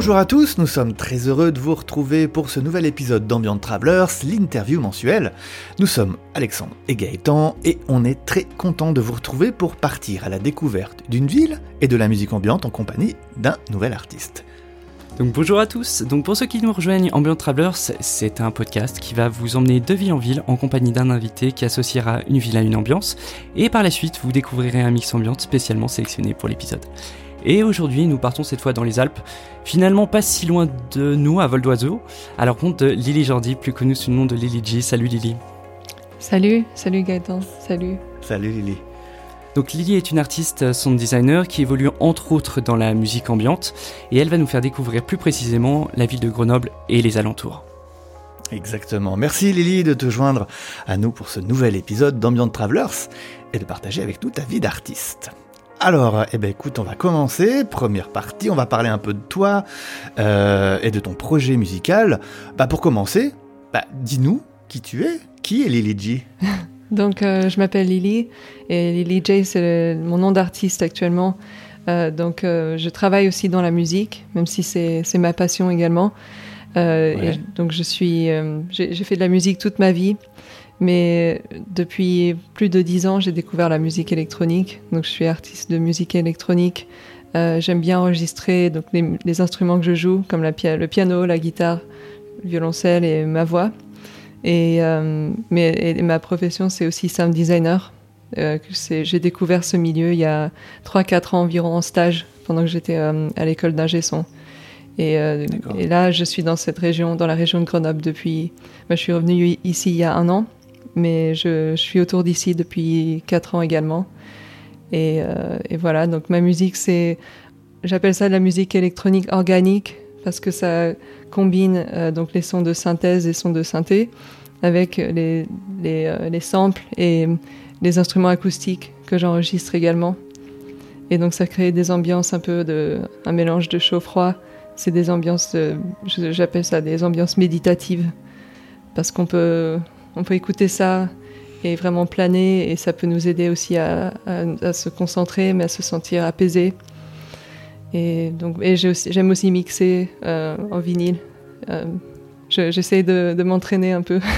Bonjour à tous, nous sommes très heureux de vous retrouver pour ce nouvel épisode d'Ambient Travelers, l'interview mensuelle. Nous sommes Alexandre et Gaëtan et on est très content de vous retrouver pour partir à la découverte d'une ville et de la musique ambiante en compagnie d'un nouvel artiste. Donc bonjour à tous. Donc pour ceux qui nous rejoignent, Ambient Travelers, c'est un podcast qui va vous emmener de ville en ville en compagnie d'un invité qui associera une ville à une ambiance. Et par la suite, vous découvrirez un mix ambiante spécialement sélectionné pour l'épisode. Et aujourd'hui, nous partons cette fois dans les Alpes, finalement pas si loin de nous, à vol d'oiseau, à leur compte de Lily Jordi, plus connue sous le nom de Lily G. Salut Lily. Salut, salut Gaëtan, salut. Salut Lily. Donc Lily est une artiste sound designer qui évolue entre autres dans la musique ambiante et elle va nous faire découvrir plus précisément la ville de Grenoble et les alentours. Exactement. Merci Lily de te joindre à nous pour ce nouvel épisode d'Ambient Travelers et de partager avec nous ta vie d'artiste. Alors, eh ben écoute, on va commencer. Première partie, on va parler un peu de toi euh, et de ton projet musical. Bah pour commencer, bah, dis-nous qui tu es. Qui est Lily G? Donc, euh, je m'appelle Lily et Lily J, c'est mon nom d'artiste actuellement. Euh, donc, je travaille aussi dans la musique, même si c'est ma passion également. Ouais. et donc, je suis, j'ai fait de la musique toute ma vie, mais depuis plus de dix ans, j'ai découvert la musique électronique. Donc, je suis artiste de musique électronique. Euh, J'aime bien enregistrer donc les, les instruments que je joue, comme la le piano, la guitare, le violoncelle et ma voix. Et, euh, mais, et ma profession, c'est aussi sound designer. Euh, J'ai découvert ce milieu il y a 3-4 ans environ en stage, pendant que j'étais à l'école d'ingé son. Euh, et là, je suis dans cette région, dans la région de Grenoble depuis. bah, je suis revenue ici il y a un an, mais je, suis autour d'ici depuis 4 ans également. Et, euh, et voilà, donc ma musique, c'est. J'appelle ça de la musique électronique organique parce que ça combine euh, donc les sons de synthèse et sons de synthé avec les, les, euh, les samples et les instruments acoustiques que j'enregistre également. Et donc ça crée des ambiances un peu de un mélange de chaud-froid. C'est des ambiances, j'appelle ça des ambiances méditatives parce qu'on peut on peut écouter ça et vraiment planer et ça peut nous aider aussi à, à- à se concentrer mais à se sentir apaisé. Et donc et aussi- j'aime aussi mixer euh, en vinyle. Euh, je- J'essaie de, de m'entraîner un peu.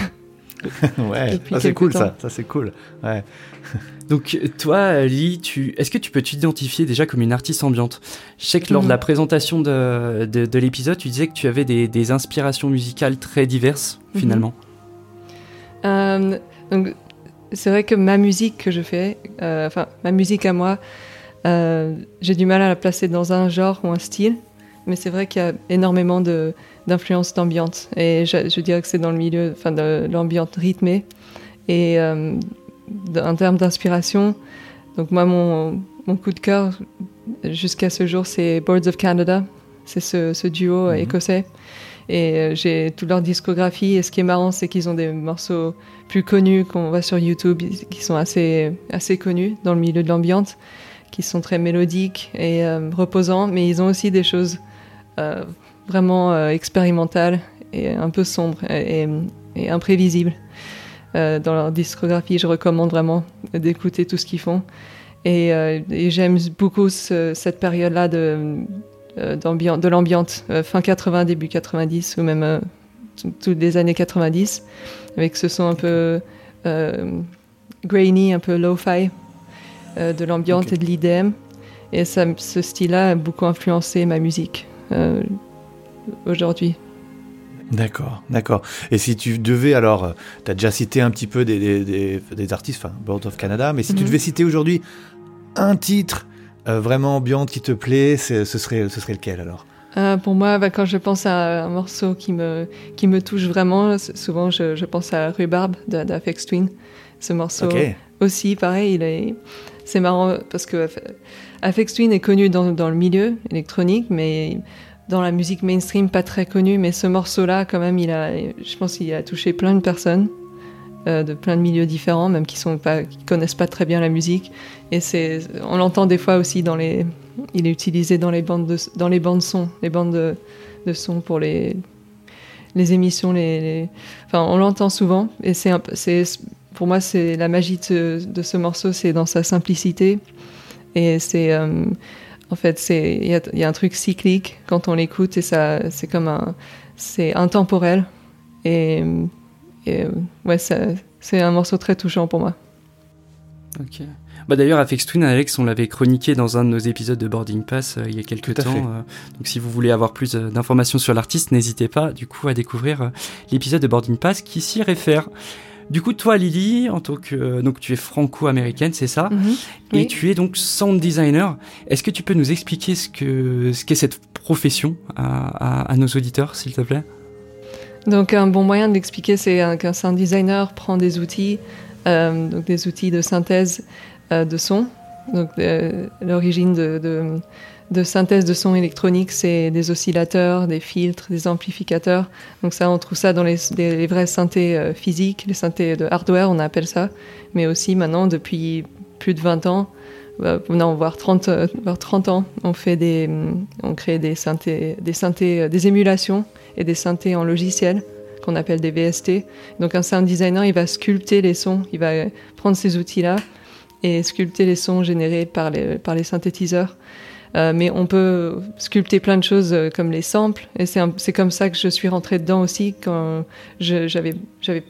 Ouais, ça c'est cool temps. ça, ça c'est cool. Ouais. Donc toi, Lily, tu... est-ce que tu peux t'identifier déjà comme une artiste ambiante? Je sais que lors de la présentation de, de, de l'épisode, tu disais que tu avais des, des inspirations musicales très diverses, Mhm. finalement. Euh, donc, c'est vrai que ma musique que je fais, euh, enfin, ma musique à moi, euh, j'ai du mal à la placer dans un genre ou un style, mais c'est vrai qu'il y a énormément de, d'influences d'ambiance. Et je, je dirais que c'est dans le milieu, enfin, de l'ambiance rythmée. Et en termes d'inspiration, donc moi, mon, mon coup de cœur jusqu'à ce jour, c'est Birds of Canada. C'est ce, ce duo Mhm. écossais. Et euh, j'ai toute leur discographie. Et ce qui est marrant, c'est qu'ils ont des morceaux plus connus qu'on voit sur YouTube, qui sont assez, assez connus dans le milieu de l'ambiance, qui sont très mélodiques et euh, reposants. Mais ils ont aussi des choses euh, vraiment expérimentales et un peu sombres et, imprévisibles. Dans leur discographie, je recommande vraiment d'écouter tout ce qu'ils font. Et, j'aime beaucoup ce- cette période-là de, de l'ambiance, euh, fin 80, début 90, ou même euh, toutes les années 90, avec ce son un peu euh, grainy, un peu lo-fi, euh, de l'ambiance et de l'IDM. Et ça, ce style-là a beaucoup influencé ma musique euh, aujourd'hui. D'accord, d'accord. Et si tu devais alors, tu as déjà cité un petit peu des, des, des- des artistes, enfin Bird of Canada, mais si tu Mhm. devais citer aujourd'hui un titre euh, vraiment ambiante qui te plaît, ce serait, ce serait lequel alors? Euh, pour moi, bah, quand je pense à un morceau qui me, qui me touche vraiment, souvent je, je pense à Rhubarb d'Afex Twin. Ce morceau aussi, pareil, il est, c'est marrant parce que Afex Twin est connu dans, dans le milieu électronique, mais dans la musique mainstream, pas très connu. Mais ce morceau-là, quand même, il a, je pense qu'il a touché plein de personnes. Euh, de plein de milieux différents, même qui sont connaissent pas très bien la musique. Et c'est, on l'entend des fois aussi dans les, il est utilisé dans les bandes de, dans les bandes son, les bandes de, son pour les, les émissions, les, enfin, on l'entend souvent. Et c'est, c'est, pour moi, c'est la magie de ce, morceau, c'est dans sa simplicité. Et c'est, euh, en fait, c'est il y a, un truc cyclique quand on l'écoute et ça, c'est comme un, c'est intemporel et ouais, c'est un morceau très touchant pour moi. Ok. Bah d'ailleurs, Afex Twin, Alex, on l'avait chroniqué dans un de nos épisodes de Boarding Pass euh, il y a quelques temps. Euh, donc si vous voulez avoir plus euh, d'informations sur l'artiste, n'hésitez pas du coup à découvrir l'épisode de Boarding Pass qui s'y réfère. Du coup, toi, Lily, en tant que donc tu es franco-américaine, c'est ça, Mhm. et tu es donc sound designer. Est-ce que tu peux nous expliquer ce que ce qu'est cette profession à, à, à nos auditeurs, s'il te plaît? Donc un bon moyen de l'expliquer, c'est un- qu'un designer prend des outils, euh, donc des outils de synthèse euh, de son. Donc euh, l'origine de, synthèse de son électronique, c'est des oscillateurs, des filtres, des amplificateurs. Donc ça, on trouve ça dans les, vrais synthés euh, physiques, les synthés de hardware, on appelle ça. Mais aussi maintenant, depuis plus de 20 ans, euh, non, voire 30, euh, voire 30 ans, on fait des, on crée des synthés, des synthés, euh, des émulations et des synthés en logiciel qu'on appelle des VST. Donc un sound designer, il va sculpter les sons, il va prendre ces outils-là et sculpter les sons générés par les, par les synthétiseurs. Euh, mais on peut sculpter plein de choses euh, comme les samples, et c'est comme ça que je suis rentrée dedans aussi quand je- j'avais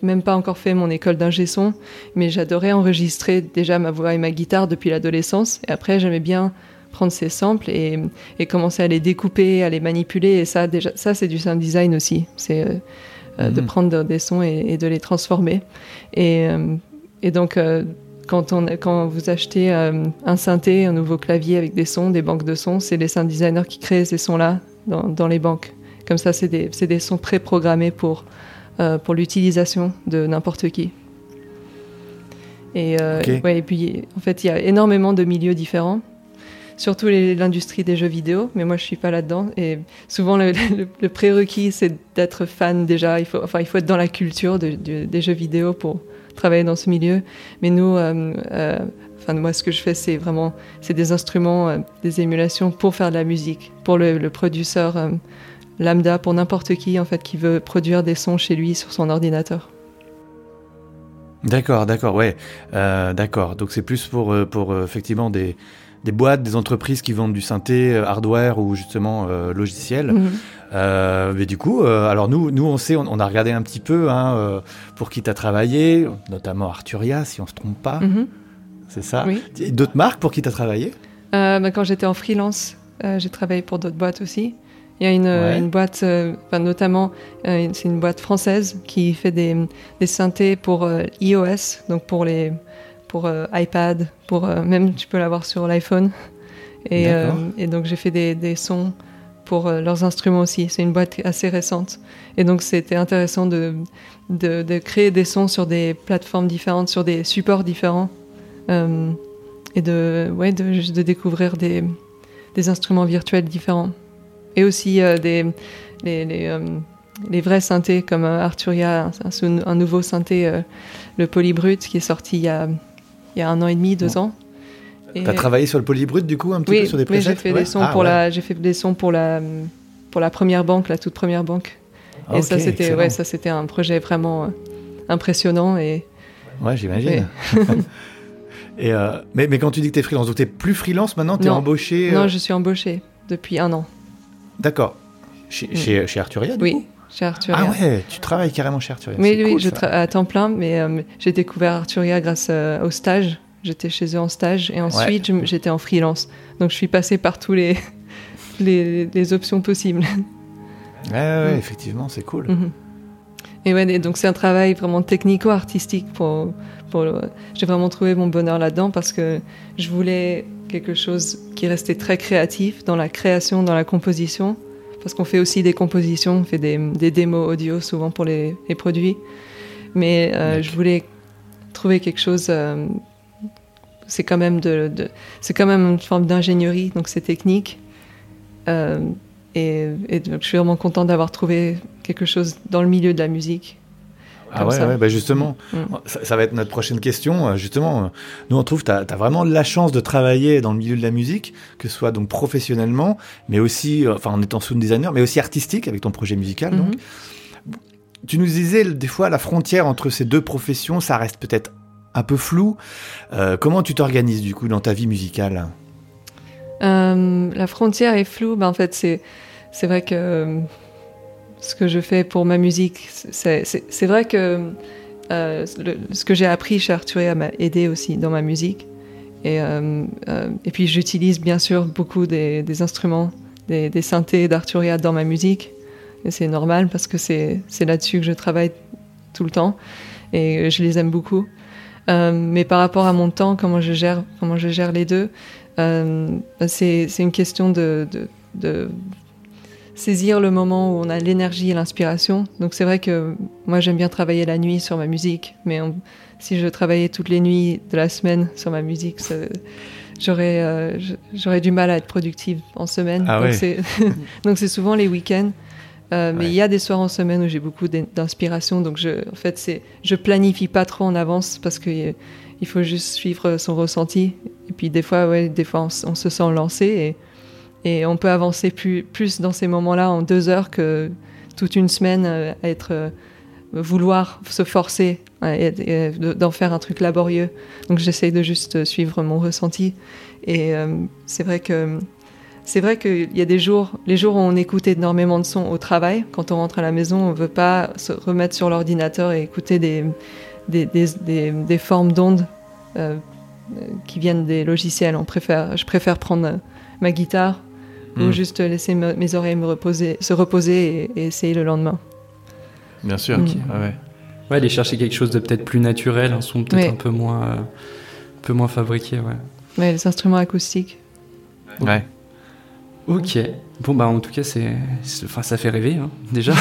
même pas encore fait mon école d'ingé son, mais j'adorais enregistrer déjà ma voix et ma guitare depuis l'adolescence, et après j'aimais bien prendre ces samples et, et commencer à les découper, à les manipuler, et ça déjà ça c'est du sound design aussi, c'est euh, de Mhm. prendre des sons et, et de les transformer, et, et donc euh, quand, on, quand vous achetez euh, un synthé, un nouveau clavier avec des sons, des banques de sons, c'est les sound designers qui créent ces sons-là dans, dans les banques. Comme ça, c'est des, des sons préprogrammés pour, euh, pour l'utilisation de n'importe qui. Et, euh, ouais, et puis, en fait, il y a énormément de milieux différents, surtout l'industrie des jeux vidéo, mais moi, je suis pas là-dedans. Et souvent, le, le- le prérequis, c'est d'être fan déjà. Il faut, enfin, il faut être dans la culture de- de- des jeux vidéo pour travailler dans ce milieu. Mais nous, euh, euh, enfin, moi, ce que je fais, c'est vraiment, c'est des instruments, euh, des émulations pour faire de la musique, pour le, le producteur euh, lambda, pour n'importe qui, en fait, qui veut produire des sons chez lui sur son ordinateur. D'accord, d'accord, ouais, euh, d'accord. Donc c'est plus pour, pour effectivement des, des boîtes, des entreprises qui vendent du synthé, hardware ou justement logiciel. Mhm. Euh, mais du coup, euh, alors nous, nous on sait, on, on a regardé un petit peu hein, euh, pour qui t'as travaillé, notamment Arturia, si on se trompe pas, Mhm. c'est ça. Oui. D'autres marques pour qui t'as travaillé? Euh, bah, quand j'étais en freelance, j'ai travaillé pour d'autres boîtes aussi. Il y a une, Ouais. une boîte, notamment, c'est une boîte française qui fait des, des synthés pour iOS, donc pour les pour iPad, pour même tu peux l'avoir sur l'iPhone. Et, donc j'ai fait des, des sons pour euh, leurs instruments aussi. C'est une boîte assez récente. Et donc c'était intéressant de, de, de créer des sons sur des plateformes différentes, sur des supports différents. Euh, et de, ouais, de, de découvrir des, des instruments virtuels différents. Et aussi euh, des, les, les, euh, les vrais synthés comme Arturia, un, nouveau synthé, le Polybrut, qui est sorti il y a, il y a un an et demi, deux ans. T'as travaillé sur le polybrut du coup un petit oui, peu sur des presets j'ai fait Ouais. des sons Ah, pour ouais. la, fait des sons pour la, pour la première banque, la toute première banque. Ah, et ça ok, c'était, ouais, ça c'était un projet vraiment euh, impressionnant et Ouais, j'imagine. Et euh, mais, mais quand tu dis que t'es freelance, donc t'es plus freelance maintenant, t'es Non. embauché. euh, non, je suis embauchée depuis un an. D'accord. Chez, chez, chez Arturia du Oui, coup chez Arturia. Ah ouais, tu travailles carrément chez Arturia. Oui, c'est oui, cool, je ça. travaille à temps plein, mais euh, j'ai découvert Arturia grâce euh, au stage. J'étais chez eux en stage et ensuite j'étais en freelance. Donc je suis passée par tous les, les, les options possibles. Ouais, Mm. effectivement, c'est cool. Mhm. Et ouais, et donc c'est un travail vraiment technico-artistique. Pour, pour le- J'ai vraiment trouvé mon bonheur là-dedans parce que je voulais quelque chose qui restait très créatif dans la création, dans la composition. Parce qu'on fait aussi des compositions, on fait des, des démos audio souvent pour les, les produits. Mais euh, je voulais trouver quelque chose. euh, c'est quand même de, de- c'est quand même une forme d'ingénierie, donc c'est technique. Euh, et, et donc, je suis vraiment contente d'avoir trouvé quelque chose dans le milieu de la musique. Ah ouais, ouais, bah justement, Mm. ça, ça va être notre prochaine question. Euh, Justement, nous on trouve que tu as, vraiment la chance de travailler dans le milieu de la musique, que ce soit donc professionnellement, mais aussi, euh, enfin en étant sound designer, mais aussi artistique avec ton projet musical. Donc, Mhm. tu nous disais des fois la frontière entre ces deux professions, ça reste peut-être un peu flou. Euh, comment tu t'organises du coup dans ta vie musicale? La frontière est floue. Ben, en fait, c'est vrai que ce que je fais pour ma musique, c'est vrai que ce que j'ai appris chez Arturia m'a aidé aussi dans ma musique. Et, et puis j'utilise bien sûr beaucoup des, des instruments, des, des synthés d'Arturia dans ma musique. Et c'est normal parce que c'est là-dessus que je travaille tout le temps et je les aime beaucoup. Euh, mais par rapport à mon temps, comment je gère, comment je gère les deux, euh, c'est une question de, de, de, saisir le moment où on a l'énergie et l'inspiration. Donc c'est vrai que moi j'aime bien travailler la nuit sur ma musique, mais si je travaillais toutes les nuits de la semaine sur ma musique, j'aurais euh, du mal à être productive en semaine. Ah donc c'est souvent les week-ends. Euh, mais il y a des soirs en semaine où j'ai beaucoup d'inspiration, donc je, en fait, c'est, je planifie pas trop en avance parce qu'il il faut juste suivre son ressenti. Et puis des fois, ouais, des fois, on, se sent lancé et, et, on peut avancer plus, plus dans ces moments-là en deux heures que toute une semaine euh, à être euh, vouloir se forcer et, d'en faire un truc laborieux. Donc j'essaye de juste suivre mon ressenti. Et c'est vrai que c'est vrai qu'il y a des jours, les jours où on écoute énormément de sons au travail, quand on rentre à la maison, on ne veut pas se remettre sur l'ordinateur et écouter des, des, des, des, formes d'ondes euh, qui viennent des logiciels. On préfère, je préfère prendre ma guitare ou hmm. juste laisser mes oreilles me reposer, se reposer et, essayer le lendemain. Bien sûr. Hmm. ouais. ouais. aller chercher quelque chose de peut-être plus naturel, un son peut-être un peu moins, euh, un peu moins fabriqué. Ouais. ouais, les instruments acoustiques. Ouais. Ok. Bon, bah, en tout cas, c'est, enfin, ça fait rêver, hein, déjà.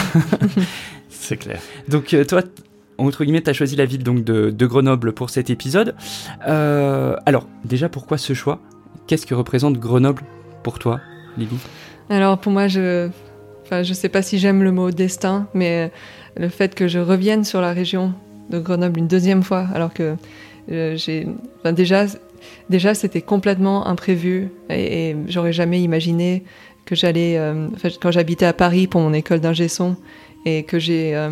c'est clair. Donc, euh, toi, entre guillemets, tu as choisi la ville donc, de, Grenoble pour cet épisode. Euh, alors, déjà, pourquoi ce choix? Qu'est-ce que représente Grenoble pour toi, Lily? Alors, pour moi, je. Enfin, je sais pas si j'aime le mot destin, mais le fait que je revienne sur la région de Grenoble une deuxième fois, alors que euh, j'ai. Enfin, déjà, déjà c'était complètement imprévu et, j'aurais jamais imaginé que j'allais euh, quand j'habitais à Paris pour mon école d'ingé son et que j'ai euh,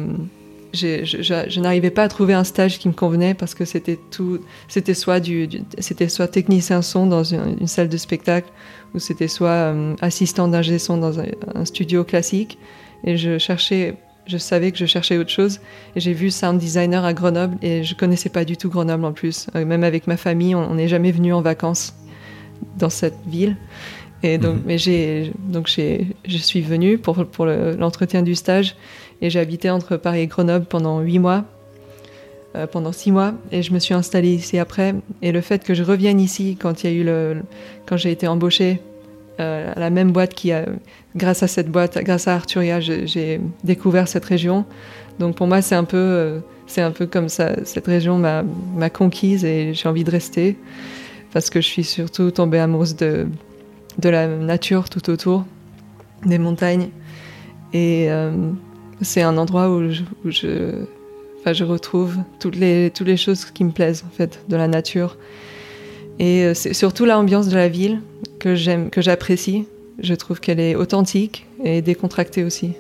je, n'arrivais pas à trouver un stage qui me convenait parce que c'était tout c'était soit du, c'était soit technicien son dans une, salle de spectacle ou c'était soit euh, assistant d'ingé son dans un, studio classique. Et je cherchais je savais que je cherchais autre chose. J'ai vu sound designer à Grenoble et je connaissais pas du tout Grenoble en plus. Euh, même avec ma famille, on n'est jamais venu en vacances dans cette ville. Et donc, mhm. mais j'ai, donc j'ai, je suis venue pour, pour l'entretien du stage et j'ai habité entre Paris et Grenoble pendant huit mois, euh, pendant six mois, et je me suis installée ici après. Et le fait que je revienne ici quand il y a eu le, quand j'ai été embauchée euh, la même boîte qui a, grâce à cette boîte, grâce à Arturia, j'ai découvert cette région. Donc pour moi, c'est un peu, euh, un peu comme ça. Cette région m'a conquise et j'ai envie de rester parce que je suis surtout tombée amoureuse de, de la nature tout autour, des montagnes. Et euh, c'est un endroit où je, je, enfin, je retrouve toutes les, toutes les choses qui me plaisent en fait, de la nature. Et c'est surtout l'ambiance de la ville que j'aime, que j'apprécie. Je trouve qu'elle est authentique et décontractée aussi.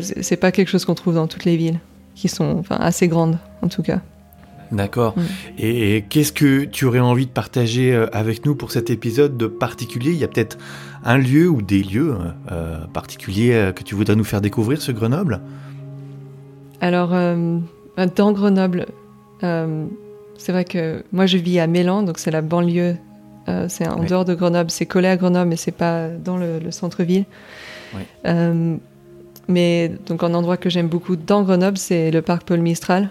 C'est pas quelque chose qu'on trouve dans toutes les villes, qui sont enfin, assez grandes en tout cas. D'accord. Mm. Et, qu'est-ce que tu aurais envie de partager euh, avec nous pour cet épisode de particulier? Il y a peut-être un lieu ou des lieux euh, particuliers euh, que tu voudrais nous faire découvrir ce Grenoble? Alors, dans Grenoble, c'est vrai que moi je vis à Mélan, donc c'est la banlieue euh, c'est en dehors de Grenoble, c'est collé à Grenoble, mais c'est pas dans le, centre-ville. Euh, mais donc un endroit que j'aime beaucoup dans Grenoble, c'est le parc Paul Mistral.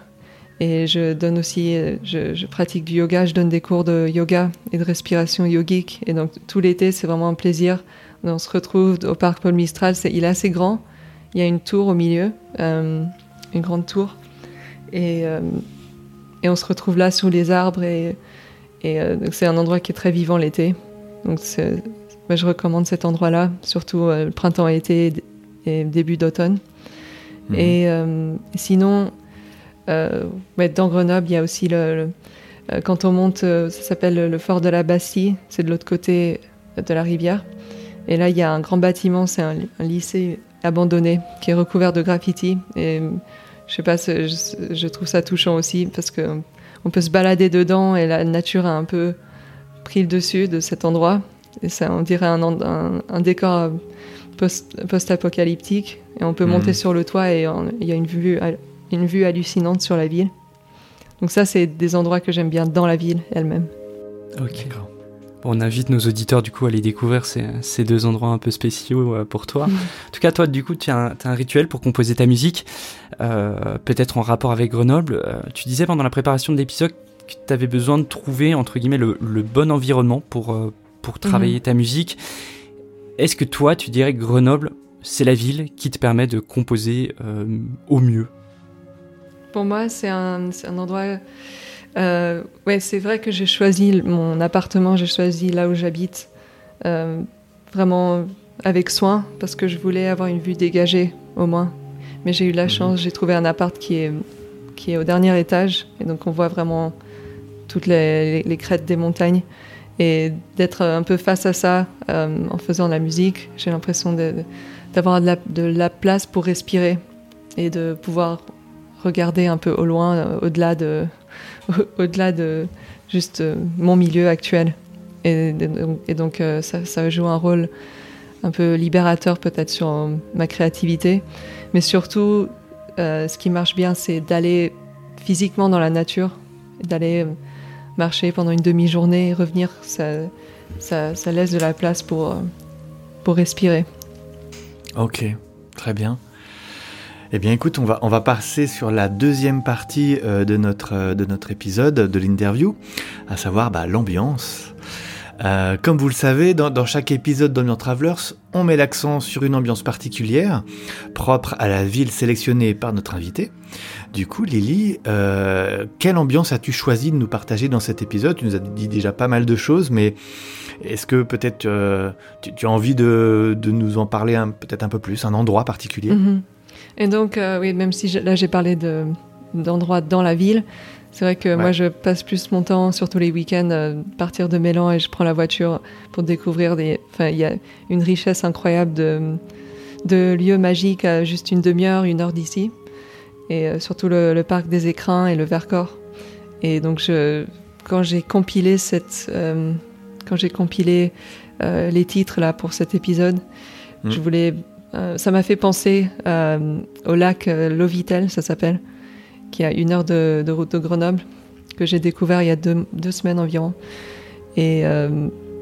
Et je donne aussi, euh, je, pratique du yoga, je donne des cours de yoga et de respiration yogique. Et donc tout l'été, c'est vraiment un plaisir. On se retrouve au parc Paul Mistral. C'est, il est assez grand. Il y a une tour au milieu, une grande tour. Et, et on se retrouve là sous les arbres et et euh, c'est un endroit qui est très vivant l'été. Donc je recommande cet endroit-là, surtout euh, le printemps, été et début d'automne. Mhm. Et euh, sinon, dans Grenoble, il y a aussi le, quand on monte, ça s'appelle le, fort de la Bastille, c'est de l'autre côté de la rivière. Et là, il y a un grand bâtiment, c'est un, lycée abandonné qui est recouvert de graffiti. Et je sais pas, je, je, trouve ça touchant aussi parce que on peut se balader dedans et la nature a un peu pris le dessus de cet endroit. ça, on dirait un, un, un décor post-apocalyptique. et on peut Mhm. monter sur le toit et il y a une vue, une vue hallucinante sur la ville. Donc ça, c'est des endroits que j'aime bien dans la ville elle-même. Ok. Bon, on invite nos auditeurs du coup à aller découvrir ces, ces deux endroits un peu spéciaux euh, pour toi. En tout cas, toi, du coup, tu as, un- rituel pour composer ta musique, euh, peut-être en rapport avec Grenoble. Euh, tu disais pendant la préparation de l'épisode que tu avais besoin de trouver, entre guillemets, le, le bon environnement pour, pour travailler ta musique. Est-ce que toi, tu dirais que Grenoble, c'est la ville qui te permet de composer au mieux? Pour moi, c'est un, c'est un endroit. Euh, ouais, c'est vrai que j'ai choisi mon appartement, j'ai choisi là où j'habite, euh, vraiment avec soin, parce que je voulais avoir une vue dégagée au moins. Mais j'ai eu la Mhm. chance, j'ai trouvé un appart qui est, qui est au dernier étage, et donc on voit vraiment toutes les, les- les crêtes des montagnes. Et d'être un peu face à ça euh, en faisant de la musique, j'ai l'impression d'avoir de la, de la place pour respirer et de pouvoir regarder un peu au loin, euh, au-delà de, au-delà de juste euh, mon milieu actuel. Et, donc euh, ça, ça joue un rôle un peu libérateur peut-être sur euh, ma créativité. Mais surtout, ce qui marche bien, c'est d'aller physiquement dans la nature, d'aller marcher pendant une demi-journée et revenir. Ça, ça, ça laisse de la place pour, pour respirer. Ok, très bien. Eh bien, écoute, on va, on va passer sur la deuxième partie euh, de, notre, euh, de notre épisode, de l'interview, à savoir bah, l'ambiance. Euh, comme vous le savez, dans, chaque épisode d'Ambient Travelers, on met l'accent sur une ambiance particulière, propre à la ville sélectionnée par notre invité. Du coup, Lily, quelle ambiance as-tu choisi de nous partager dans cet épisode? Tu nous as dit déjà pas mal de choses, mais est-ce que peut-être tu, tu as envie de, de nous en parler peut-être un peu plus, un endroit particulier? Mhm. Et donc, euh, oui, même si je- là j'ai parlé de, d'endroits dans la ville, c'est vrai que moi je passe plus mon temps, surtout les week-ends, euh, partir de Mélan et je prends la voiture pour découvrir des. Enfin, il y a une richesse incroyable de, de lieux magiques à juste une demi-heure, une heure d'ici. Et euh, surtout le, le parc des écrins et le Vercors. Et donc, je, quand j'ai compilé cette. euh, quand j'ai compilé les titres là pour cet épisode, Mm. je voulais euh, ça m'a fait penser euh, au lac euh, Lovitel, ça s'appelle, qui a une heure de, route de Grenoble, que j'ai découvert il y a deux, deux semaines environ. Et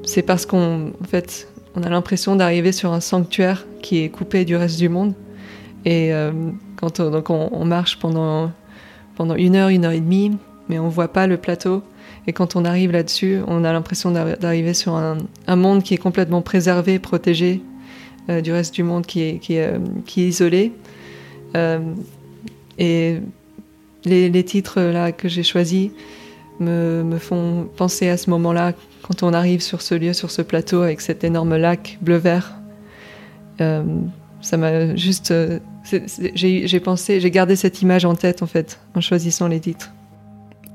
c'est parce qu'on en fait, on a l'impression d'arriver sur un sanctuaire qui est coupé du reste du monde. Et quand on, donc on, marche pendant, pendant une heure, une heure et demie, mais on voit pas le plateau. Et quand on arrive là-dessus, on a l'impression d'arri- d'arriver sur un, un monde qui est complètement préservé, protégé, euh, du reste du monde qui est, qui est, euh, isolé. Euh, et les, les titres là que j'ai choisis me, me font penser à ce moment-là, quand on arrive sur ce lieu, sur ce plateau, avec cet énorme lac bleu-vert. Ça m'a juste. j'ai pensé, j'ai gardé cette image en tête en fait, en choisissant les titres.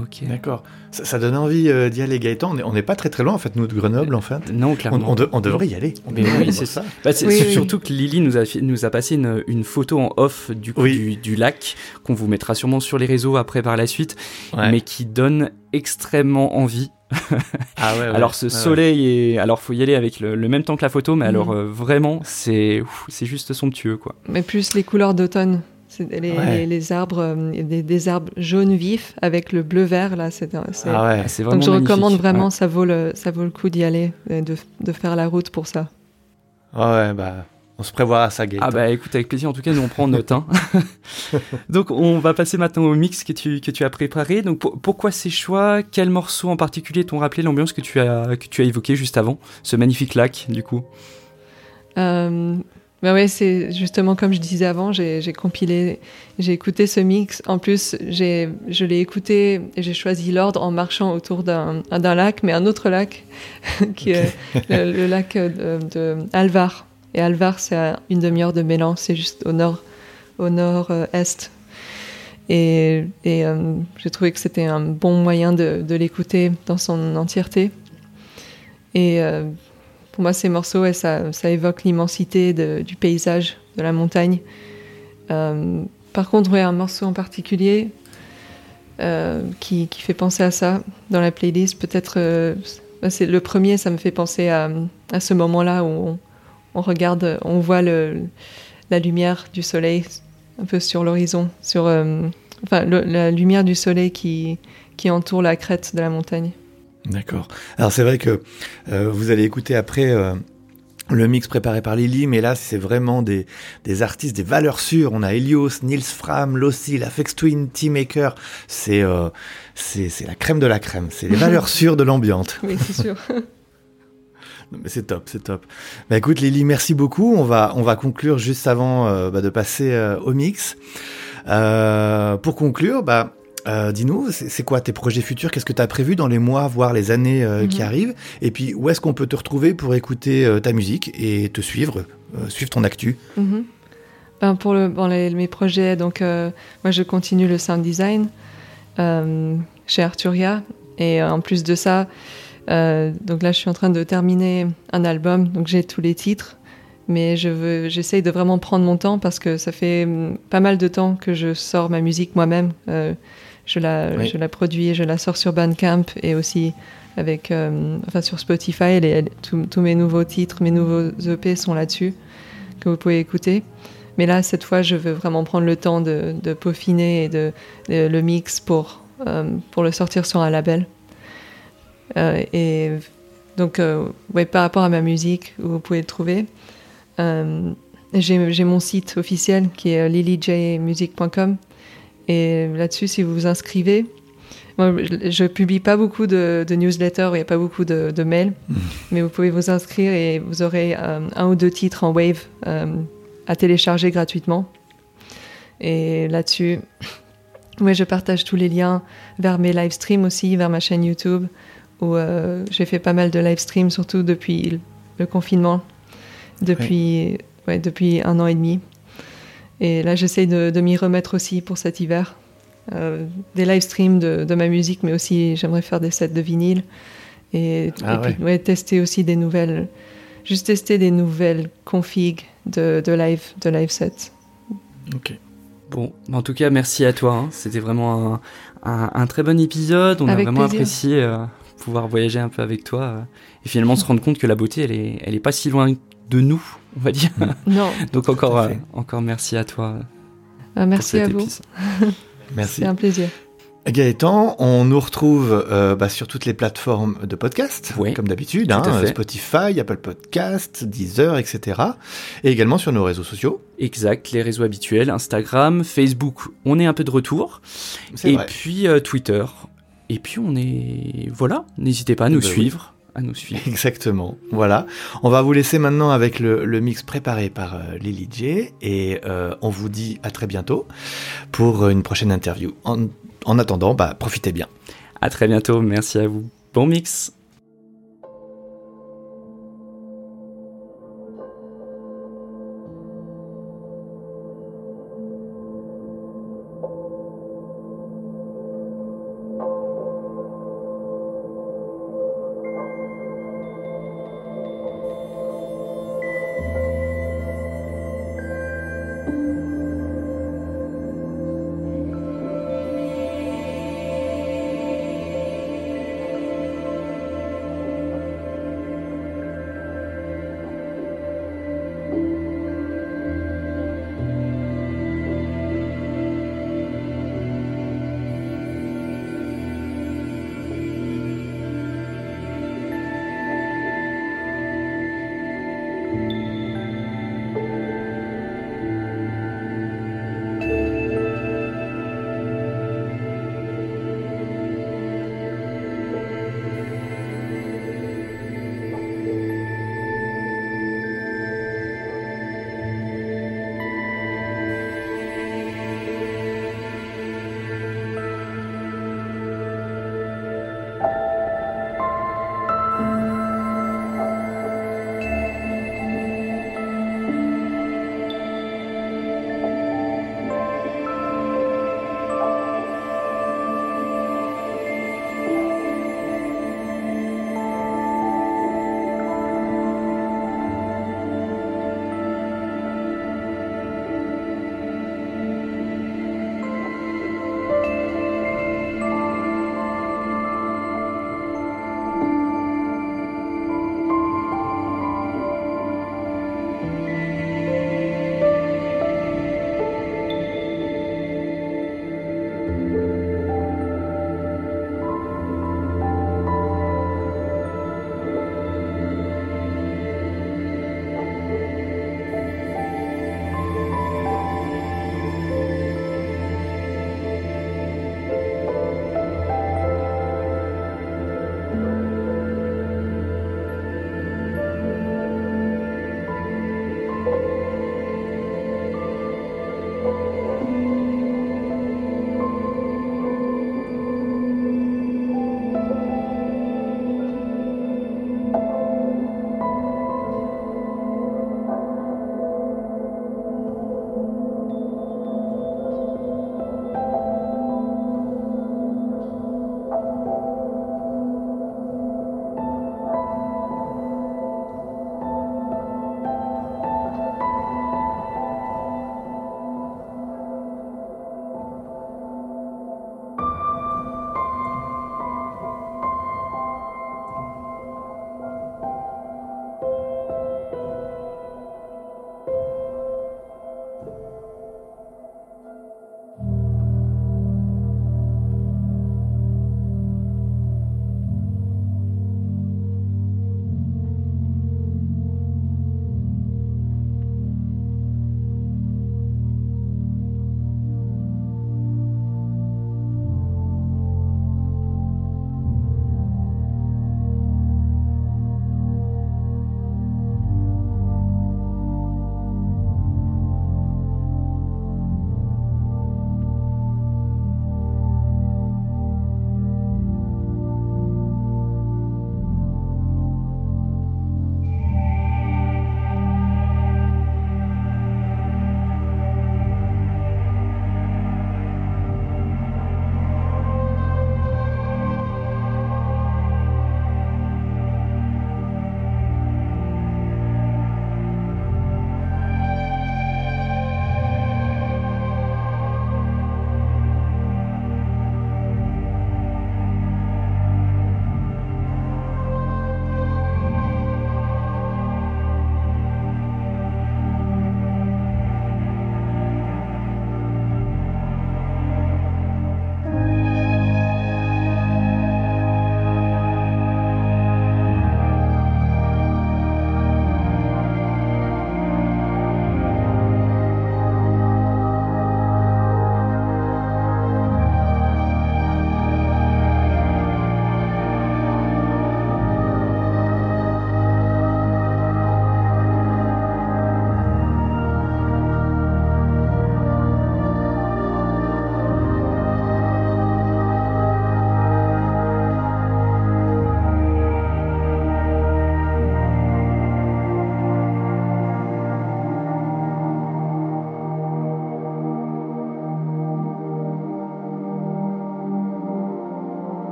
Ok. D'accord. Ça, ça donne envie euh, d'y aller, Gaëtan. On est- On n'est pas très très loin, en fait, nous, de Grenoble, en fait. Non, On, clairement. on de- on devrait y aller. On Mais devrait oui, c'est ça. Bah, Oui, oui. surtout que Lily nous a, nous a passé une, une photo en off du, coup, Oui. du, du lac qu'on vous mettra sûrement sur les réseaux après par la suite, Ouais. mais qui donne extrêmement envie. Ah ouais, ouais. alors ce Ouais, ouais. soleil est, alors faut y aller avec le, le même temps que la photo, mais Mhm. alors euh, vraiment c'est c'est juste somptueux quoi. Mais plus les couleurs d'automne. C'est les, Ouais. les- les arbres, euh, des, des arbres jaunes vifs avec le bleu-vert là. C'est c'est- Ah ouais. C'est vraiment Donc je magnifique. recommande vraiment, Ouais. ça, vaut le, ça vaut le coup d'y aller, et de, de faire la route pour ça. Ah ouais, bah, on se prévoit à ça. Ah bah écoute avec plaisir en tout cas nous on prend note. hein. Donc on va passer maintenant au mix que tu, que tu as préparé. Donc pour- pourquoi ces choix? Quels morceaux en particulier t'ont rappelé l'ambiance que tu as que tu as évoqué juste avant? Ce magnifique lac du coup. Euh, bah ouais, c'est justement comme je disais avant, j'ai compilé, j'ai écouté ce mix. En plus, je l'ai écouté et j'ai choisi l'ordre en marchant autour d'un lac, mais un autre lac, qui est le, le lac de, de Alvar. Et Alvar, c'est à une demi-heure de Mélan, c'est juste au nord, au nord-est. Et, et euh, j'ai trouvé que c'était un bon moyen de, de l'écouter dans son entièreté. Et euh, pour moi, ces morceaux, ça, évoque l'immensité du paysage, de la montagne. Euh, par contre, ouais, un morceau en particulier euh, qui, fait penser à ça dans la playlist, peut-être, euh, bah, c'est le premier, ça me fait penser à, ce moment-là où on, regarde, on voit la lumière du soleil un peu sur l'horizon, sur la lumière du soleil qui entoure la crête de la montagne. D'accord. Alors c'est vrai que euh, vous allez écouter après euh, le mix préparé par Lily, mais là c'est vraiment des, des artistes, des valeurs sûres. On a Helios, Nils Fram, Lossi, Afex Twin, Teamaker. C'est euh, la crème de la crème. C'est les valeurs sûres de l'ambiance. Oui, c'est sûr. Mais c'est top, c'est top. Bah écoute Lily, merci beaucoup. On va on va conclure juste avant euh, bah, de passer au mix. Pour conclure, bah euh, dis-nous, c'est quoi tes projets futurs? Qu'est-ce que tu as prévu dans les mois, voire les années euh, qui Mhm. arrivent? Et puis, où est-ce qu'on peut te retrouver pour écouter euh, ta musique et te suivre, suivre ton actu? Mhm. Ben, pour le, bon, les- mes projets, donc moi je continue le sound design chez Arturia et en plus de ça, donc là je suis en train de terminer un album, donc j'ai tous les titres, mais je veux, j'essaye de vraiment prendre mon temps parce que ça fait hum, pas mal de temps que je sors ma musique moi-même. Euh, je la, Oui. je la produis, je la sors sur Bandcamp et aussi avec, euh, enfin sur Spotify. tous- mes nouveaux titres, mes nouveaux EP sont là-dessus que vous pouvez écouter. Mais là, cette fois, je veux vraiment prendre le temps de, de peaufiner et de, de le mix pour, euh, pour le sortir sur un label. Euh, et donc, ouais, par rapport à ma musique, vous pouvez le trouver, j'ai mon site officiel qui est lilyjmusic.com. Et là-dessus, si vous vous inscrivez, moi, je, je publie pas beaucoup de, de newsletters, il n'y a pas beaucoup de, de mails, mais vous pouvez vous inscrire et vous aurez euh, un ou deux titres en Wave euh, à télécharger gratuitement. Et là-dessus, ouais, je partage tous les liens vers mes live streams aussi, vers ma chaîne YouTube, où euh, j'ai fait pas mal de live streams, surtout depuis le- confinement, depuis, ouais, depuis un an et demi. Et là, j'essaye de, de m'y remettre aussi pour cet hiver. Euh, des live streams de, de ma musique, mais aussi j'aimerais faire des sets de vinyle. Et, Ah et puis, ouais, tester aussi des nouvelles, juste tester des nouvelles configs de, de live, de live sets. Ok. Bon, en tout cas, merci à toi. hein. C'était vraiment un, un- un très bon épisode. On Avec a vraiment plaisir. apprécié euh, pouvoir voyager un peu avec toi euh, et finalement se rendre compte que la beauté, elle est, elle est pas si loin de nous, on va dire. Non, Donc encore, euh, encore merci à toi. bah, pour merci à vous. Merci. C'est un plaisir. Gaëtan, on nous retrouve euh, bah, sur toutes les plateformes de podcast, Oui. comme d'habitude, hein. Spotify, Apple Podcasts, Deezer, etc. Et également sur nos réseaux sociaux. Exact, les réseaux habituels, Instagram, Facebook, on est un peu de retour. C'est Et vrai. puis euh, Twitter. Et puis on est... Voilà, n'hésitez pas à nous Ben oui. À nous suivre. Exactement. Voilà. On va vous laisser maintenant avec le, le mix préparé par euh, Lily J. Et euh, on vous dit à très bientôt pour une prochaine interview. En, en attendant, bah, profitez bien. À très bientôt, merci à vous. Bon mix